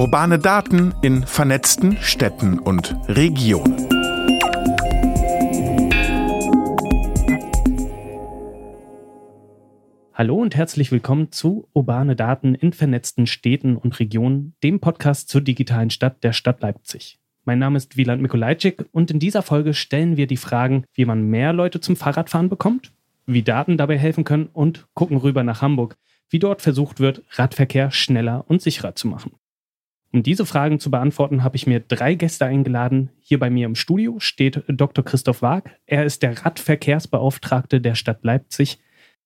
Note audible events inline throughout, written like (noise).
Urbane Daten in vernetzten Städten und Regionen. Hallo und herzlich willkommen zu Urbane Daten in vernetzten Städten und Regionen, dem Podcast zur digitalen Stadt der Stadt Leipzig. Mein Name ist Wieland Mikolajczyk und in dieser Folge stellen wir die Fragen, wie man mehr Leute zum Fahrradfahren bekommt, wie Daten dabei helfen können und gucken rüber nach Hamburg, wie dort versucht wird, Radverkehr schneller und sicherer zu machen. Um diese Fragen zu beantworten, habe ich mir drei Gäste eingeladen. Hier bei mir im Studio steht Dr. Christoph Waag. Er ist der Radverkehrsbeauftragte der Stadt Leipzig.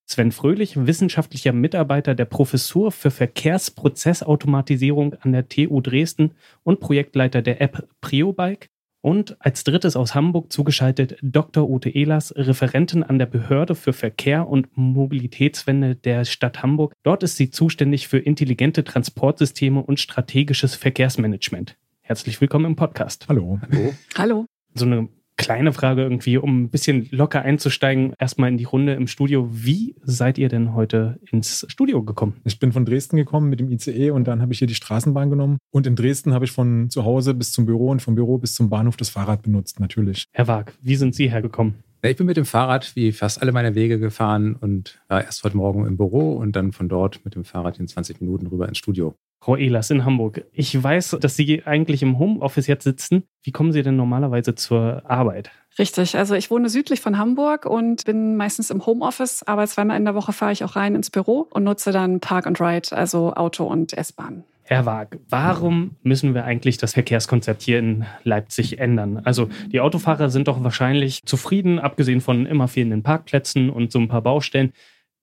Sven Fröhlich, wissenschaftlicher Mitarbeiter der Professur für Verkehrsprozessautomatisierung an der TU Dresden und Projektleiter der App PrioBike. Und als drittes aus Hamburg zugeschaltet Dr. Ute Ehlers, Referentin an der Behörde für Verkehr und Mobilitätswende der Stadt Hamburg. Dort ist sie zuständig für intelligente Transportsysteme und strategisches Verkehrsmanagement. Herzlich willkommen im Podcast. Hallo. Hallo. Hallo. So eine kleine Frage irgendwie, um ein bisschen locker einzusteigen, erstmal in die Runde im Studio. Wie seid ihr denn heute ins Studio gekommen? Ich bin von Dresden gekommen mit dem ICE und dann habe ich hier die Straßenbahn genommen. Und in Dresden habe ich von zu Hause bis zum Büro und vom Büro bis zum Bahnhof das Fahrrad benutzt, natürlich. Herr Wag, wie sind Sie hergekommen? Ich bin mit dem Fahrrad wie fast alle meine Wege gefahren und war erst heute Morgen im Büro und dann von dort mit dem Fahrrad in 20 Minuten rüber ins Studio. Frau Ehlers in Hamburg. Ich weiß, dass Sie eigentlich im Homeoffice jetzt sitzen. Wie kommen Sie denn normalerweise zur Arbeit? Richtig, also ich wohne südlich von Hamburg und bin meistens im Homeoffice, aber zweimal in der Woche fahre ich auch rein ins Büro und nutze dann Park and Ride, also Auto und S-Bahn. Herr Waag, warum müssen wir eigentlich das Verkehrskonzept hier in Leipzig ändern? Also die Autofahrer sind doch wahrscheinlich zufrieden, abgesehen von immer fehlenden Parkplätzen und so ein paar Baustellen.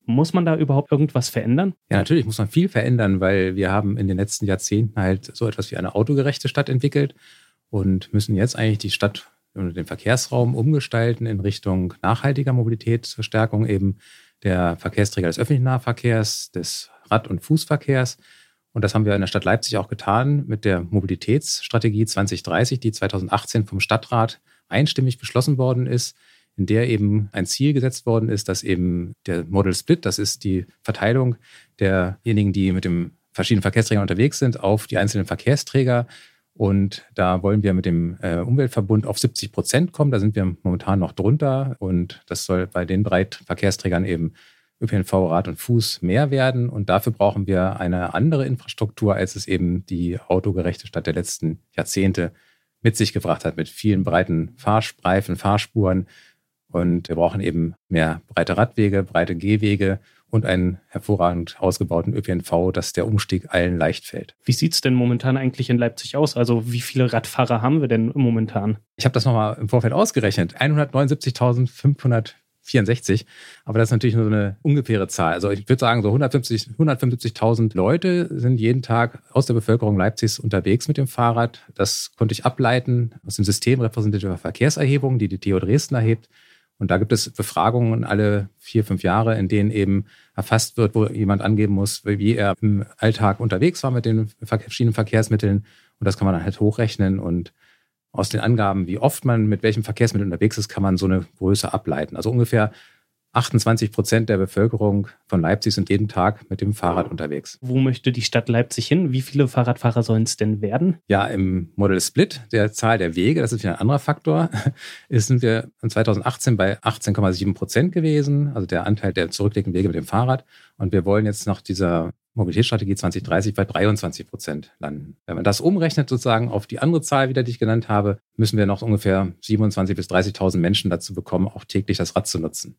Muss man da überhaupt irgendwas verändern? Ja, natürlich muss man viel verändern, weil wir haben in den letzten Jahrzehnten halt so etwas wie eine autogerechte Stadt entwickelt und müssen jetzt eigentlich die Stadt und den Verkehrsraum umgestalten in Richtung nachhaltiger Mobilitätsverstärkung eben der Verkehrsträger des öffentlichen Nahverkehrs, des Rad- und Fußverkehrs. Und das haben wir in der Stadt Leipzig auch getan mit der Mobilitätsstrategie 2030, die 2018 vom Stadtrat einstimmig beschlossen worden ist in der eben ein Ziel gesetzt worden ist, dass eben der Model Split, das ist die Verteilung derjenigen, die mit dem verschiedenen Verkehrsträgern unterwegs sind, auf die einzelnen Verkehrsträger. Und da wollen wir mit dem äh, Umweltverbund auf 70 Prozent kommen. Da sind wir momentan noch drunter. Und das soll bei den Breitverkehrsträgern eben ÖPNV, Rad und Fuß mehr werden. Und dafür brauchen wir eine andere Infrastruktur, als es eben die autogerechte Stadt der letzten Jahrzehnte mit sich gebracht hat, mit vielen breiten Fahrspreifen, Fahrspuren, und wir brauchen eben mehr breite Radwege, breite Gehwege und einen hervorragend ausgebauten ÖPNV, dass der Umstieg allen leicht fällt. Wie sieht es denn momentan eigentlich in Leipzig aus? Also wie viele Radfahrer haben wir denn momentan? Ich habe das nochmal im Vorfeld ausgerechnet. 179.564. Aber das ist natürlich nur so eine ungefähre Zahl. Also ich würde sagen, so 150, 175.000 Leute sind jeden Tag aus der Bevölkerung Leipzigs unterwegs mit dem Fahrrad. Das konnte ich ableiten aus dem System repräsentativer Verkehrserhebung, die die TU Dresden erhebt. Und da gibt es Befragungen alle vier, fünf Jahre, in denen eben erfasst wird, wo jemand angeben muss, wie er im Alltag unterwegs war mit den verschiedenen Verkehrsmitteln. Und das kann man dann halt hochrechnen. Und aus den Angaben, wie oft man mit welchem Verkehrsmittel unterwegs ist, kann man so eine Größe ableiten. Also ungefähr 28 Prozent der Bevölkerung von Leipzig sind jeden Tag mit dem Fahrrad unterwegs. Wo möchte die Stadt Leipzig hin? Wie viele Fahrradfahrer sollen es denn werden? Ja, im Model Split, der Zahl der Wege, das ist wieder ein anderer Faktor, (laughs) sind wir 2018 bei 18,7 Prozent gewesen, also der Anteil der zurückliegenden Wege mit dem Fahrrad. Und wir wollen jetzt nach dieser Mobilitätsstrategie 2030 bei 23 Prozent landen. Wenn man das umrechnet sozusagen auf die andere Zahl wieder, die ich genannt habe, müssen wir noch ungefähr 27.000 bis 30.000 Menschen dazu bekommen, auch täglich das Rad zu nutzen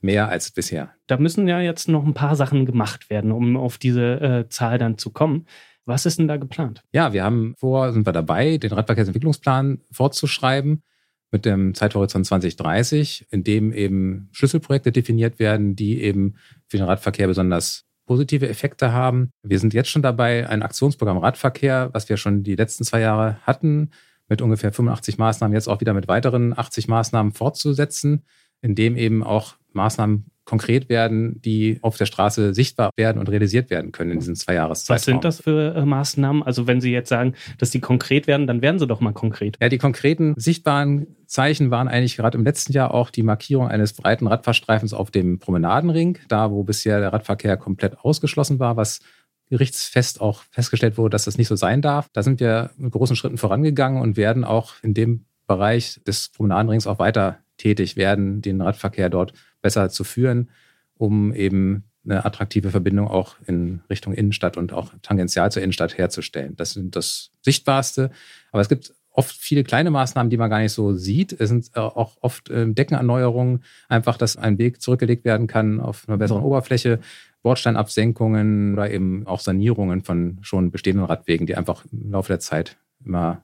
mehr als bisher. Da müssen ja jetzt noch ein paar Sachen gemacht werden, um auf diese äh, Zahl dann zu kommen. Was ist denn da geplant? Ja, wir haben vor, sind wir dabei, den Radverkehrsentwicklungsplan fortzuschreiben mit dem Zeithorizont 2030, in dem eben Schlüsselprojekte definiert werden, die eben für den Radverkehr besonders positive Effekte haben. Wir sind jetzt schon dabei, ein Aktionsprogramm Radverkehr, was wir schon die letzten zwei Jahre hatten, mit ungefähr 85 Maßnahmen jetzt auch wieder mit weiteren 80 Maßnahmen fortzusetzen, in dem eben auch Maßnahmen konkret werden, die auf der Straße sichtbar werden und realisiert werden können in diesen zwei Jahreszeitraum. Was sind das für äh, Maßnahmen? Also wenn Sie jetzt sagen, dass die konkret werden, dann werden sie doch mal konkret. Ja, die konkreten sichtbaren Zeichen waren eigentlich gerade im letzten Jahr auch die Markierung eines breiten Radfahrstreifens auf dem Promenadenring, da wo bisher der Radverkehr komplett ausgeschlossen war, was gerichtsfest auch festgestellt wurde, dass das nicht so sein darf. Da sind wir mit großen Schritten vorangegangen und werden auch in dem Bereich des Promenadenrings auch weiter tätig werden, den Radverkehr dort besser zu führen, um eben eine attraktive Verbindung auch in Richtung Innenstadt und auch tangential zur Innenstadt herzustellen. Das sind das Sichtbarste. Aber es gibt oft viele kleine Maßnahmen, die man gar nicht so sieht. Es sind äh, auch oft ähm, Deckenerneuerungen, einfach, dass ein Weg zurückgelegt werden kann auf einer besseren Oberfläche, Bordsteinabsenkungen oder eben auch Sanierungen von schon bestehenden Radwegen, die einfach im Laufe der Zeit immer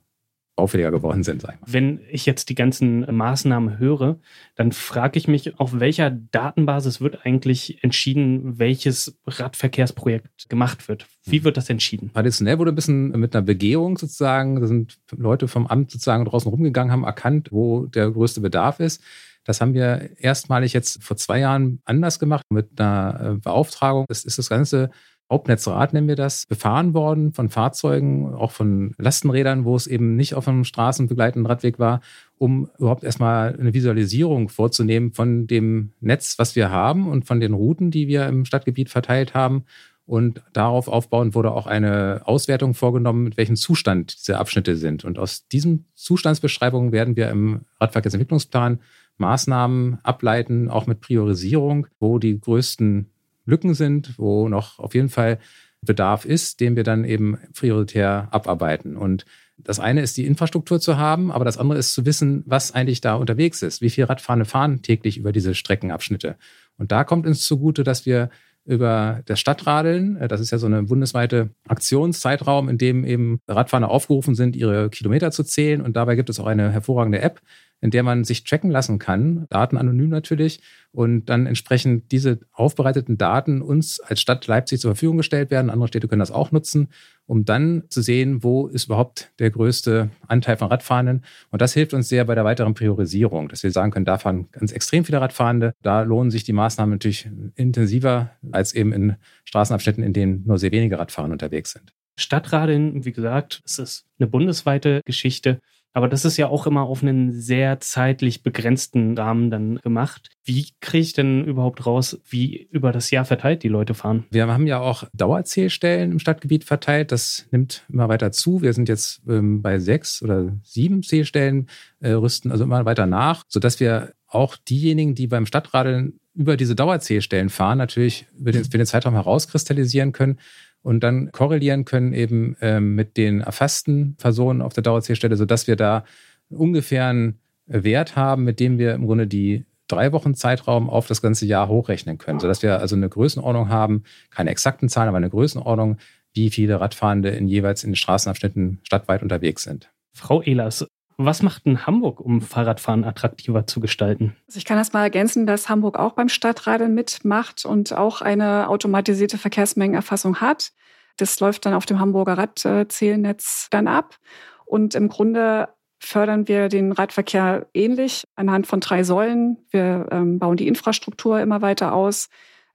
auffälliger geworden sind. Sag ich mal. Wenn ich jetzt die ganzen Maßnahmen höre, dann frage ich mich, auf welcher Datenbasis wird eigentlich entschieden, welches Radverkehrsprojekt gemacht wird? Wie wird das entschieden? Traditionell wurde ein bisschen mit einer Begehung sozusagen, da sind Leute vom Amt sozusagen draußen rumgegangen, haben erkannt, wo der größte Bedarf ist. Das haben wir erstmalig jetzt vor zwei Jahren anders gemacht mit einer äh, Beauftragung. Das ist das Ganze Hauptnetzrad nennen wir das, befahren worden von Fahrzeugen, auch von Lastenrädern, wo es eben nicht auf einem straßenbegleitenden Radweg war, um überhaupt erstmal eine Visualisierung vorzunehmen von dem Netz, was wir haben und von den Routen, die wir im Stadtgebiet verteilt haben. Und darauf aufbauend wurde auch eine Auswertung vorgenommen, mit welchem Zustand diese Abschnitte sind. Und aus diesen Zustandsbeschreibungen werden wir im Radverkehrsentwicklungsplan Maßnahmen ableiten, auch mit Priorisierung, wo die größten Lücken sind, wo noch auf jeden Fall Bedarf ist, den wir dann eben prioritär abarbeiten. Und das eine ist die Infrastruktur zu haben, aber das andere ist zu wissen, was eigentlich da unterwegs ist. Wie viele Radfahrende fahren täglich über diese Streckenabschnitte? Und da kommt uns zugute, dass wir über das Stadtradeln, äh, das ist ja so eine bundesweite Aktionszeitraum, in dem eben Radfahrer aufgerufen sind, ihre Kilometer zu zählen. Und dabei gibt es auch eine hervorragende App, in der man sich tracken lassen kann, Daten anonym natürlich, und dann entsprechend diese aufbereiteten Daten uns als Stadt Leipzig zur Verfügung gestellt werden. Andere Städte können das auch nutzen, um dann zu sehen, wo ist überhaupt der größte Anteil von Radfahrenden. Und das hilft uns sehr bei der weiteren Priorisierung, dass wir sagen können, da fahren ganz extrem viele Radfahrende. Da lohnen sich die Maßnahmen natürlich intensiver als eben in Straßenabschnitten, in denen nur sehr wenige Radfahrer unterwegs sind. Stadtradeln, wie gesagt, es ist eine bundesweite Geschichte. Aber das ist ja auch immer auf einen sehr zeitlich begrenzten Rahmen dann gemacht. Wie kriege ich denn überhaupt raus, wie über das Jahr verteilt die Leute fahren? Wir haben ja auch Dauerzählstellen im Stadtgebiet verteilt. Das nimmt immer weiter zu. Wir sind jetzt ähm, bei sechs oder sieben Zählstellen, äh, rüsten also immer weiter nach, sodass wir auch diejenigen, die beim Stadtradeln über diese Dauerzählstellen fahren, natürlich für den, für den Zeitraum herauskristallisieren können, und dann korrelieren können eben ähm, mit den erfassten Personen auf der Dauerzählstelle, sodass wir da ungefähr einen Wert haben, mit dem wir im Grunde die drei Wochen Zeitraum auf das ganze Jahr hochrechnen können, sodass wir also eine Größenordnung haben, keine exakten Zahlen, aber eine Größenordnung, wie viele Radfahrende in jeweils in den Straßenabschnitten stadtweit unterwegs sind. Frau Ehlers, was macht denn Hamburg, um Fahrradfahren attraktiver zu gestalten? Also ich kann das mal ergänzen, dass Hamburg auch beim Stadtradeln mitmacht und auch eine automatisierte Verkehrsmengenerfassung hat. Das läuft dann auf dem Hamburger Radzählnetz dann ab. Und im Grunde fördern wir den Radverkehr ähnlich anhand von drei Säulen. Wir ähm, bauen die Infrastruktur immer weiter aus.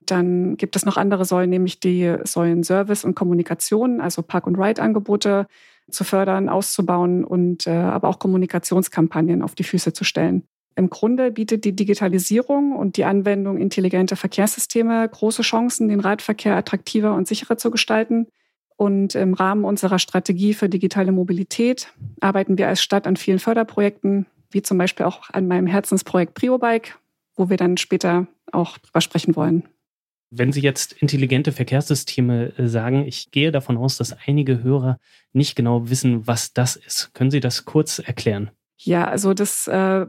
Dann gibt es noch andere Säulen, nämlich die Säulen Service und Kommunikation, also Park- und Ride-Angebote zu fördern, auszubauen und äh, aber auch Kommunikationskampagnen auf die Füße zu stellen. Im Grunde bietet die Digitalisierung und die Anwendung intelligenter Verkehrssysteme große Chancen, den Radverkehr attraktiver und sicherer zu gestalten. Und im Rahmen unserer Strategie für digitale Mobilität arbeiten wir als Stadt an vielen Förderprojekten, wie zum Beispiel auch an meinem Herzensprojekt PrioBike, wo wir dann später auch drüber sprechen wollen. Wenn Sie jetzt intelligente Verkehrssysteme äh, sagen, ich gehe davon aus, dass einige Hörer nicht genau wissen, was das ist. Können Sie das kurz erklären? Ja, also das äh,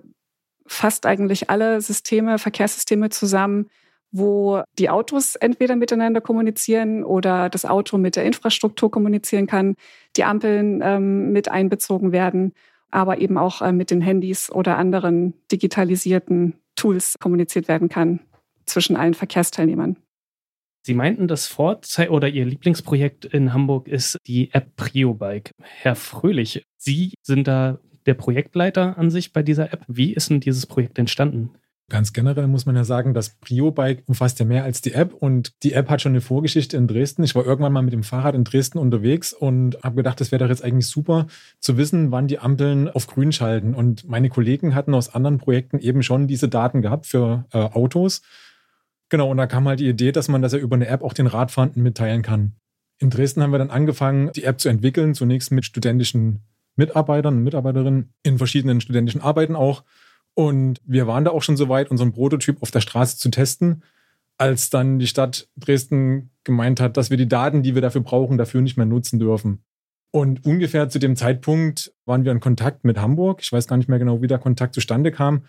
fasst eigentlich alle Systeme, Verkehrssysteme zusammen, wo die Autos entweder miteinander kommunizieren oder das Auto mit der Infrastruktur kommunizieren kann, die Ampeln ähm, mit einbezogen werden, aber eben auch äh, mit den Handys oder anderen digitalisierten Tools kommuniziert werden kann zwischen allen Verkehrsteilnehmern. Sie meinten, das Vorzei oder Ihr Lieblingsprojekt in Hamburg ist die App PrioBike. Herr Fröhlich, Sie sind da der Projektleiter an sich bei dieser App. Wie ist denn dieses Projekt entstanden? Ganz generell muss man ja sagen, das PrioBike umfasst ja mehr als die App und die App hat schon eine Vorgeschichte in Dresden. Ich war irgendwann mal mit dem Fahrrad in Dresden unterwegs und habe gedacht, das wäre doch jetzt eigentlich super zu wissen, wann die Ampeln auf grün schalten. Und meine Kollegen hatten aus anderen Projekten eben schon diese Daten gehabt für äh, Autos Genau, und da kam halt die Idee, dass man das ja über eine App auch den Radfahrenden mitteilen kann. In Dresden haben wir dann angefangen, die App zu entwickeln, zunächst mit studentischen Mitarbeitern und Mitarbeiterinnen in verschiedenen studentischen Arbeiten auch. Und wir waren da auch schon so weit, unseren Prototyp auf der Straße zu testen, als dann die Stadt Dresden gemeint hat, dass wir die Daten, die wir dafür brauchen, dafür nicht mehr nutzen dürfen. Und ungefähr zu dem Zeitpunkt waren wir in Kontakt mit Hamburg. Ich weiß gar nicht mehr genau, wie der Kontakt zustande kam.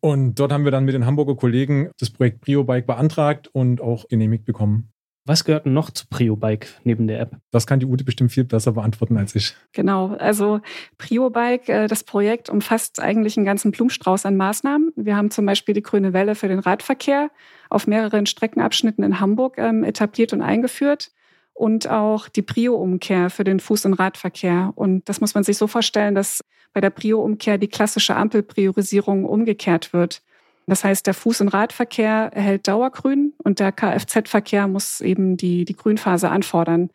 Und dort haben wir dann mit den Hamburger Kollegen das Projekt PrioBike beantragt und auch genehmigt bekommen. Was gehört noch zu PrioBike neben der App? Das kann die Ute bestimmt viel besser beantworten als ich. Genau, also PrioBike, äh, das Projekt umfasst eigentlich einen ganzen Blumenstrauß an Maßnahmen. Wir haben zum Beispiel die grüne Welle für den Radverkehr auf mehreren Streckenabschnitten in Hamburg ähm, etabliert und eingeführt und auch die Prio-Umkehr für den Fuß- und Radverkehr. Und das muss man sich so vorstellen, dass bei der Prio-Umkehr die klassische Ampelpriorisierung umgekehrt wird. Das heißt, der Fuß- und Radverkehr erhält Dauergrün und der Kfz-Verkehr muss eben die, die Grünphase anfordern.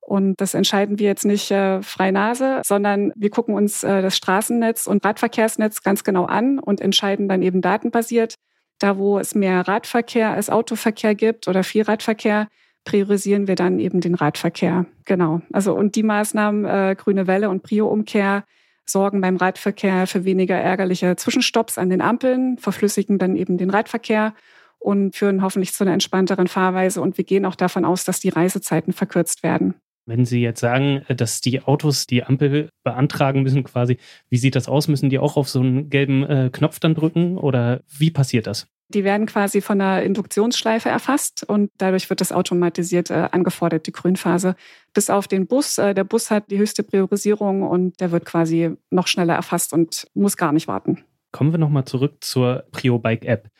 Und das entscheiden wir jetzt nicht äh, frei Nase, sondern wir gucken uns äh, das Straßennetz und Radverkehrsnetz ganz genau an und entscheiden dann eben datenbasiert. Da, wo es mehr Radverkehr als Autoverkehr gibt oder viel Radverkehr, priorisieren wir dann eben den Radverkehr. Genau. Also und die Maßnahmen äh, grüne Welle und Prio-Umkehr sorgen beim Radverkehr für weniger ärgerliche Zwischenstopps an den Ampeln, verflüssigen dann eben den Radverkehr und führen hoffentlich zu einer entspannteren Fahrweise. Und wir gehen auch davon aus, dass die Reisezeiten verkürzt werden. Wenn Sie jetzt sagen, dass die Autos die Ampel beantragen müssen, quasi, wie sieht das aus? Müssen die auch auf so einen gelben äh, Knopf dann drücken oder wie passiert das? Die werden quasi von einer Induktionsschleife erfasst und dadurch wird das automatisiert äh, angefordert, die Grünphase. Bis auf den Bus. Äh, der Bus hat die höchste Priorisierung und der wird quasi noch schneller erfasst und muss gar nicht warten. Kommen wir nochmal zurück zur PrioBike-App.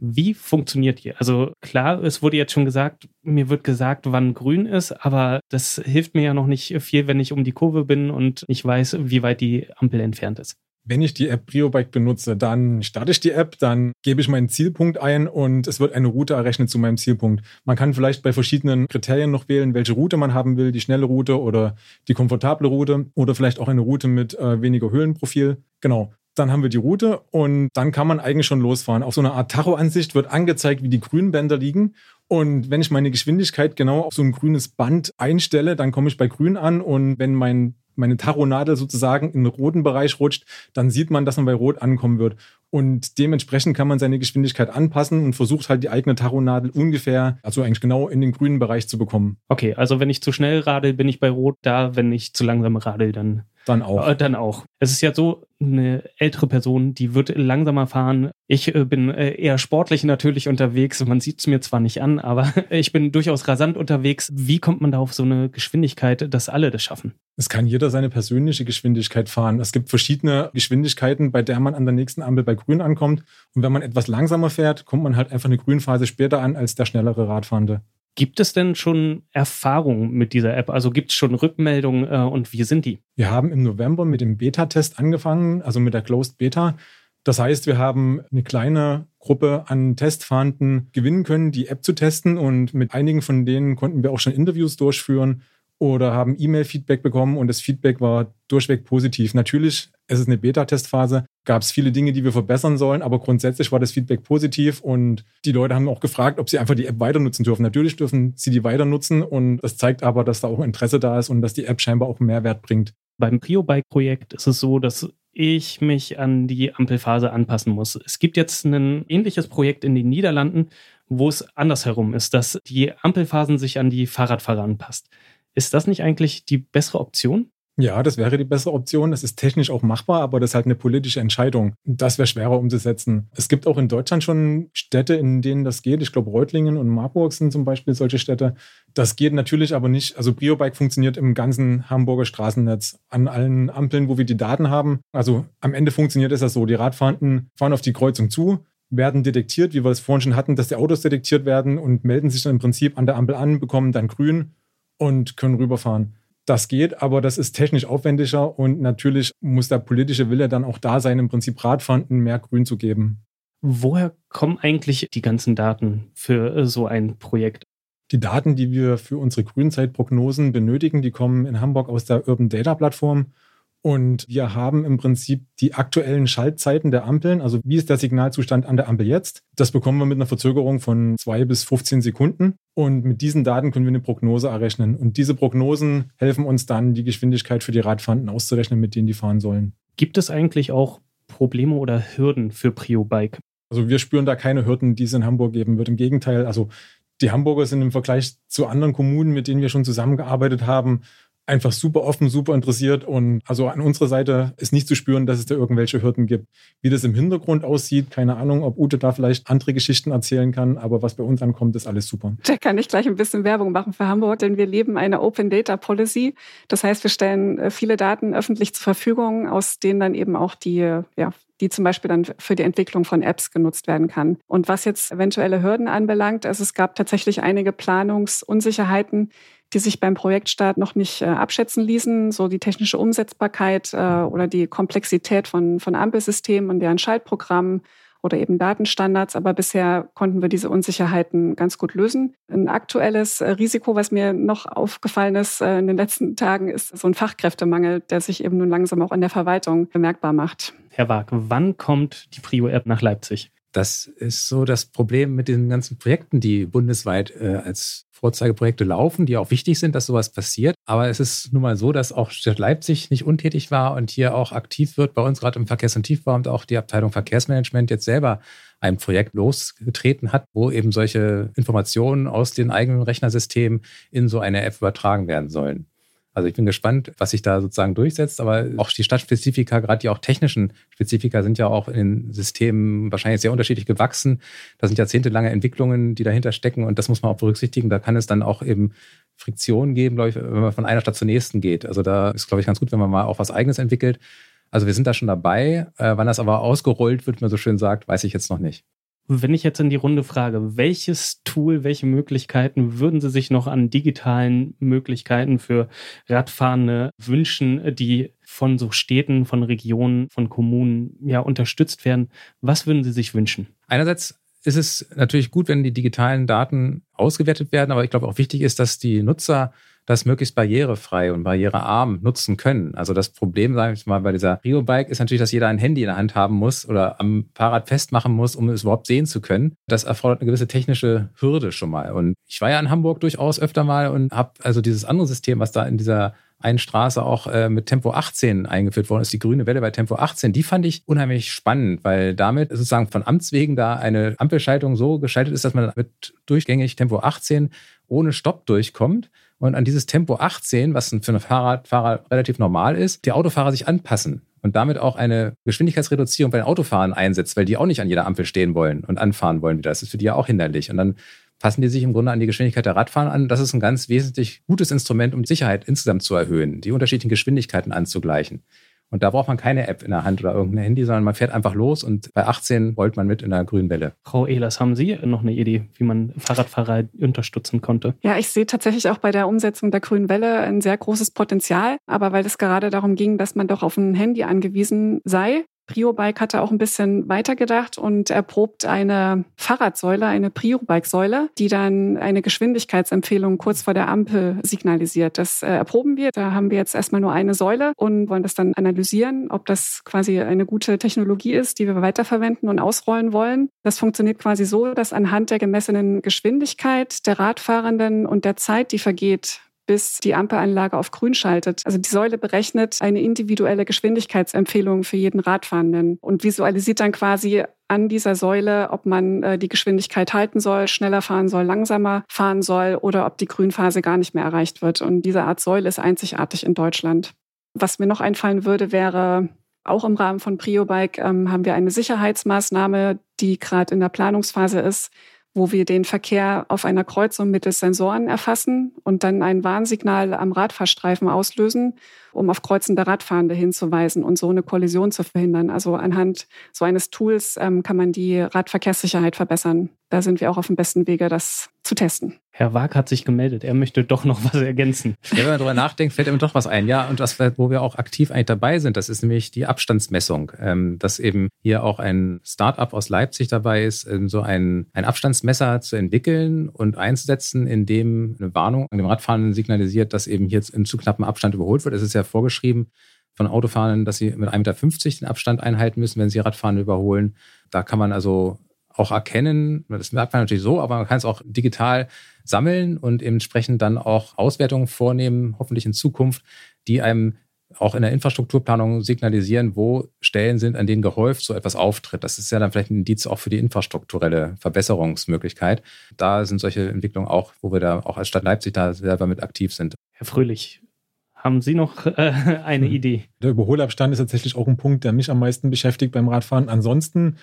Wie funktioniert die? Also klar, es wurde jetzt schon gesagt, mir wird gesagt, wann grün ist, aber das hilft mir ja noch nicht viel, wenn ich um die Kurve bin und ich weiß, wie weit die Ampel entfernt ist. Wenn ich die App PrioBike benutze, dann starte ich die App, dann gebe ich meinen Zielpunkt ein und es wird eine Route errechnet zu meinem Zielpunkt. Man kann vielleicht bei verschiedenen Kriterien noch wählen, welche Route man haben will, die schnelle Route oder die komfortable Route oder vielleicht auch eine Route mit äh, weniger Höhenprofil. Genau. Dann haben wir die Route und dann kann man eigentlich schon losfahren. Auf so einer Art Tacho-Ansicht wird angezeigt, wie die Grünbänder liegen. Und wenn ich meine Geschwindigkeit genau auf so ein grünes Band einstelle, dann komme ich bei grün an. Und wenn mein meine Taronadel sozusagen in den roten Bereich rutscht, dann sieht man, dass man bei Rot ankommen wird. Und dementsprechend kann man seine Geschwindigkeit anpassen und versucht halt die eigene Taronadel ungefähr, also eigentlich genau in den grünen Bereich zu bekommen. Okay, also wenn ich zu schnell radel, bin ich bei Rot da, wenn ich zu langsam radel, dann dann auch. Äh, dann auch. Es ist ja so, eine ältere Person, die wird langsamer fahren. Ich äh, bin äh, eher sportlich natürlich unterwegs. Man sieht es mir zwar nicht an, aber (laughs) ich bin durchaus rasant unterwegs. Wie kommt man da auf so eine Geschwindigkeit, dass alle das schaffen? Es kann jeder seine persönliche Geschwindigkeit fahren. Es gibt verschiedene Geschwindigkeiten, bei der man an der nächsten Ampel bei Grün ankommt. Und wenn man etwas langsamer fährt, kommt man halt einfach eine Grünphase später an als der schnellere Radfahrende. Gibt es denn schon Erfahrungen mit dieser App? Also gibt es schon Rückmeldungen äh, und wie sind die? Wir haben im November mit dem Beta-Test angefangen, also mit der Closed Beta. Das heißt, wir haben eine kleine Gruppe an Testfahrenden gewinnen können, die App zu testen und mit einigen von denen konnten wir auch schon Interviews durchführen oder haben E-Mail-Feedback bekommen und das Feedback war durchweg positiv. Natürlich, es ist eine Beta-Testphase, gab es viele Dinge, die wir verbessern sollen, aber grundsätzlich war das Feedback positiv und die Leute haben auch gefragt, ob sie einfach die App weiter nutzen dürfen. Natürlich dürfen sie die weiter nutzen und das zeigt aber, dass da auch Interesse da ist und dass die App scheinbar auch Mehrwert bringt. Beim PrioBike-Projekt ist es so, dass ich mich an die Ampelphase anpassen muss. Es gibt jetzt ein ähnliches Projekt in den Niederlanden, wo es andersherum ist, dass die Ampelphasen sich an die Fahrradfahrer anpasst. Ist das nicht eigentlich die bessere Option? Ja, das wäre die bessere Option. Das ist technisch auch machbar, aber das ist halt eine politische Entscheidung. Das wäre schwerer umzusetzen. Es gibt auch in Deutschland schon Städte, in denen das geht. Ich glaube, Reutlingen und Marburg sind zum Beispiel solche Städte. Das geht natürlich aber nicht. Also Briobike funktioniert im ganzen Hamburger Straßennetz an allen Ampeln, wo wir die Daten haben. Also am Ende funktioniert es ja so. Die Radfahrenden fahren auf die Kreuzung zu, werden detektiert, wie wir es vorhin schon hatten, dass die Autos detektiert werden und melden sich dann im Prinzip an der Ampel an, bekommen dann grün und können rüberfahren. Das geht, aber das ist technisch aufwendiger und natürlich muss der politische Wille dann auch da sein, im Prinzip Radfahnden mehr Grün zu geben. Woher kommen eigentlich die ganzen Daten für äh, so ein Projekt? Die Daten, die wir für unsere Grünzeitprognosen benötigen, die kommen in Hamburg aus der Urban Data Plattform Und wir haben im Prinzip die aktuellen Schaltzeiten der Ampeln, also wie ist der Signalzustand an der Ampel jetzt? Das bekommen wir mit einer Verzögerung von zwei bis 15 Sekunden. Und mit diesen Daten können wir eine Prognose errechnen. Und diese Prognosen helfen uns dann, die Geschwindigkeit für die Radfahrenden auszurechnen, mit denen die fahren sollen. Gibt es eigentlich auch Probleme oder Hürden für Prio-Bike? Also wir spüren da keine Hürden, die es in Hamburg geben wird. Im Gegenteil, also die Hamburger sind im Vergleich zu anderen Kommunen, mit denen wir schon zusammengearbeitet haben, einfach super offen, super interessiert und also an unserer Seite ist nicht zu spüren, dass es da irgendwelche Hürden gibt. Wie das im Hintergrund aussieht, keine Ahnung, ob Ute da vielleicht andere Geschichten erzählen kann, aber was bei uns ankommt, ist alles super. Da kann ich gleich ein bisschen Werbung machen für Hamburg, denn wir leben eine Open Data Policy. Das heißt, wir stellen äh, viele Daten öffentlich zur Verfügung, aus denen dann eben auch die ja, die zum Beispiel dann für die Entwicklung von Apps genutzt werden kann. Und was jetzt eventuelle Hürden anbelangt, also es gab tatsächlich einige Planungsunsicherheiten, die sich beim Projektstart noch nicht äh, abschätzen ließen, so die technische Umsetzbarkeit äh, oder die Komplexität von, von Ampelsystemen und deren Schaltprogrammen oder eben Datenstandards. Aber bisher konnten wir diese Unsicherheiten ganz gut lösen. Ein aktuelles äh, Risiko, was mir noch aufgefallen ist äh, in den letzten Tagen, ist so ein Fachkräftemangel, der sich eben nun langsam auch in der Verwaltung bemerkbar macht. Herr Wag, wann kommt die Prio-App nach Leipzig? Das ist so das Problem mit den ganzen Projekten, die bundesweit äh, als Vorzeigeprojekte laufen, die auch wichtig sind, dass sowas passiert. Aber es ist nun mal so, dass auch Stadt Leipzig nicht untätig war und hier auch aktiv wird. Bei uns gerade im Verkehrs- und Tiefbau und auch die Abteilung Verkehrsmanagement jetzt selber ein Projekt losgetreten hat, wo eben solche Informationen aus den eigenen Rechnersystemen in so eine App übertragen werden sollen. Also ich bin gespannt, was sich da sozusagen durchsetzt, aber auch die Stadtspezifika, gerade die auch technischen Spezifika sind ja auch in den Systemen wahrscheinlich sehr unterschiedlich gewachsen. Da sind jahrzehntelange Entwicklungen, die dahinter stecken und das muss man auch berücksichtigen. Da kann es dann auch eben Friktionen geben, glaube ich, wenn man von einer Stadt zur nächsten geht. Also da ist, glaube ich, ganz gut, wenn man mal auch was Eigenes entwickelt. Also wir sind da schon dabei. Äh, wann das aber ausgerollt wird, man so schön sagt, weiß ich jetzt noch nicht. Wenn ich jetzt in die Runde frage, welches Tool, welche Möglichkeiten würden Sie sich noch an digitalen Möglichkeiten für Radfahrende wünschen, die von so Städten, von Regionen, von Kommunen ja unterstützt werden? Was würden Sie sich wünschen? Einerseits ist es natürlich gut, wenn die digitalen Daten ausgewertet werden, aber ich glaube auch wichtig ist, dass die Nutzer das möglichst barrierefrei und barrierearm nutzen können. Also das Problem, sage ich mal, bei dieser Rio-Bike ist natürlich, dass jeder ein Handy in der Hand haben muss oder am Fahrrad festmachen muss, um es überhaupt sehen zu können. Das erfordert eine gewisse technische Hürde schon mal. Und ich war ja in Hamburg durchaus öfter mal und habe also dieses andere System, was da in dieser einen Straße auch äh, mit Tempo 18 eingeführt worden ist, die grüne Welle bei Tempo 18. Die fand ich unheimlich spannend, weil damit sozusagen von Amts wegen da eine Ampelschaltung so geschaltet ist, dass man mit durchgängig Tempo 18 ohne Stopp durchkommt und an dieses Tempo 18, was für einen Fahrradfahrer relativ normal ist, die Autofahrer sich anpassen und damit auch eine Geschwindigkeitsreduzierung bei den Autofahrern einsetzt, weil die auch nicht an jeder Ampel stehen wollen und anfahren wollen wieder. Das ist für die ja auch hinderlich. Und dann passen die sich im Grunde an die Geschwindigkeit der Radfahrer an. Das ist ein ganz wesentlich gutes Instrument, um Sicherheit insgesamt zu erhöhen, die unterschiedlichen Geschwindigkeiten anzugleichen. Und da braucht man keine App in der Hand oder irgendein Handy, sondern man fährt einfach los und bei 18 rollt man mit in der grünen Welle. Frau Ehlers, haben Sie noch eine Idee, wie man Fahrradfahrer unterstützen konnte? Ja, ich sehe tatsächlich auch bei der Umsetzung der grünen Welle ein sehr großes Potenzial. Aber weil es gerade darum ging, dass man doch auf ein Handy angewiesen sei, Prio-Bike hatte auch ein bisschen weitergedacht und erprobt eine Fahrradsäule, eine Prio-Bike-Säule, die dann eine Geschwindigkeitsempfehlung kurz vor der Ampel signalisiert. Das äh, erproben wir. Da haben wir jetzt erstmal nur eine Säule und wollen das dann analysieren, ob das quasi eine gute Technologie ist, die wir weiterverwenden und ausrollen wollen. Das funktioniert quasi so, dass anhand der gemessenen Geschwindigkeit der Radfahrenden und der Zeit, die vergeht, bis die Ampelanlage auf grün schaltet. Also die Säule berechnet eine individuelle Geschwindigkeitsempfehlung für jeden Radfahrenden und visualisiert dann quasi an dieser Säule, ob man äh, die Geschwindigkeit halten soll, schneller fahren soll, langsamer fahren soll oder ob die Grünphase gar nicht mehr erreicht wird. Und diese Art Säule ist einzigartig in Deutschland. Was mir noch einfallen würde, wäre auch im Rahmen von PrioBike ähm, haben wir eine Sicherheitsmaßnahme, die gerade in der Planungsphase ist, wo wir den Verkehr auf einer Kreuzung mittels Sensoren erfassen und dann ein Warnsignal am Radfahrstreifen auslösen, um auf kreuzende Radfahrende hinzuweisen und so eine Kollision zu verhindern. Also anhand so eines Tools ähm, kann man die Radverkehrssicherheit verbessern. Da sind wir auch auf dem besten Wege, das zu testen. Herr Wag hat sich gemeldet. Er möchte doch noch (laughs) was ergänzen. Ja, wenn man darüber nachdenkt, fällt ihm doch was ein. Ja, und was, wo wir auch aktiv eigentlich dabei sind, das ist nämlich die Abstandsmessung. Ähm, dass eben hier auch ein Start-up aus Leipzig dabei ist, ähm, so ein, ein Abstandsmesser zu entwickeln und einzusetzen, in dem eine Warnung an dem Radfahrenden signalisiert, dass eben hier in zu knappem Abstand überholt wird. Es ist ja vorgeschrieben, von Autofahrern, dass sie mit 1,50 Meter den Abstand einhalten müssen, wenn sie Radfahren überholen. Da kann man also auch erkennen, das merkt man natürlich so, aber man kann es auch digital sammeln und entsprechend dann auch Auswertungen vornehmen, hoffentlich in Zukunft, die einem auch in der Infrastrukturplanung signalisieren, wo Stellen sind, an denen gehäuft so etwas auftritt. Das ist ja dann vielleicht ein Indiz auch für die infrastrukturelle Verbesserungsmöglichkeit. Da sind solche Entwicklungen auch, wo wir da auch als Stadt Leipzig da selber mit aktiv sind. Herr Fröhlich, haben Sie noch äh, eine hm. Idee? Der Überholabstand ist tatsächlich auch ein Punkt, der mich am meisten beschäftigt beim Radfahren. Ansonsten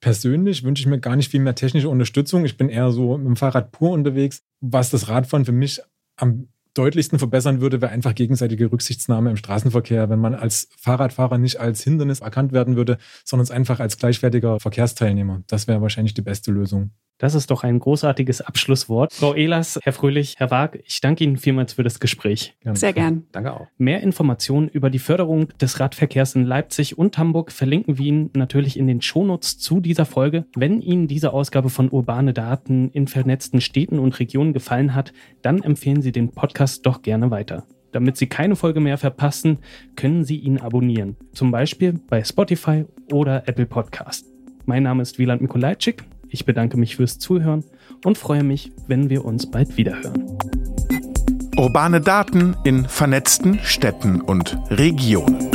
persönlich wünsche ich mir gar nicht viel mehr technische Unterstützung. Ich bin eher so mit dem Fahrrad pur unterwegs. Was das Radfahren für mich am deutlichsten verbessern würde, wäre einfach gegenseitige Rücksichtsnahme im Straßenverkehr, wenn man als Fahrradfahrer nicht als Hindernis erkannt werden würde, sondern einfach als gleichwertiger Verkehrsteilnehmer. Das wäre wahrscheinlich die beste Lösung. Das ist doch ein großartiges Abschlusswort. Frau Ehlers, Herr Fröhlich, Herr Wag, ich danke Ihnen vielmals für das Gespräch. Sehr gern. Danke auch. Mehr Informationen über die Förderung des Radverkehrs in Leipzig und Hamburg verlinken wir Ihnen natürlich in den Shownotes zu dieser Folge. Wenn Ihnen diese Ausgabe von Urbane Daten in vernetzten Städten und Regionen gefallen hat, dann empfehlen Sie den Podcast doch gerne weiter. Damit Sie keine Folge mehr verpassen, können Sie ihn abonnieren. Zum Beispiel bei Spotify oder Apple Podcast. Mein Name ist Wieland Mikolajczyk. Ich bedanke mich fürs Zuhören und freue mich, wenn wir uns bald wiederhören. Urbane Daten in vernetzten Städten und Regionen.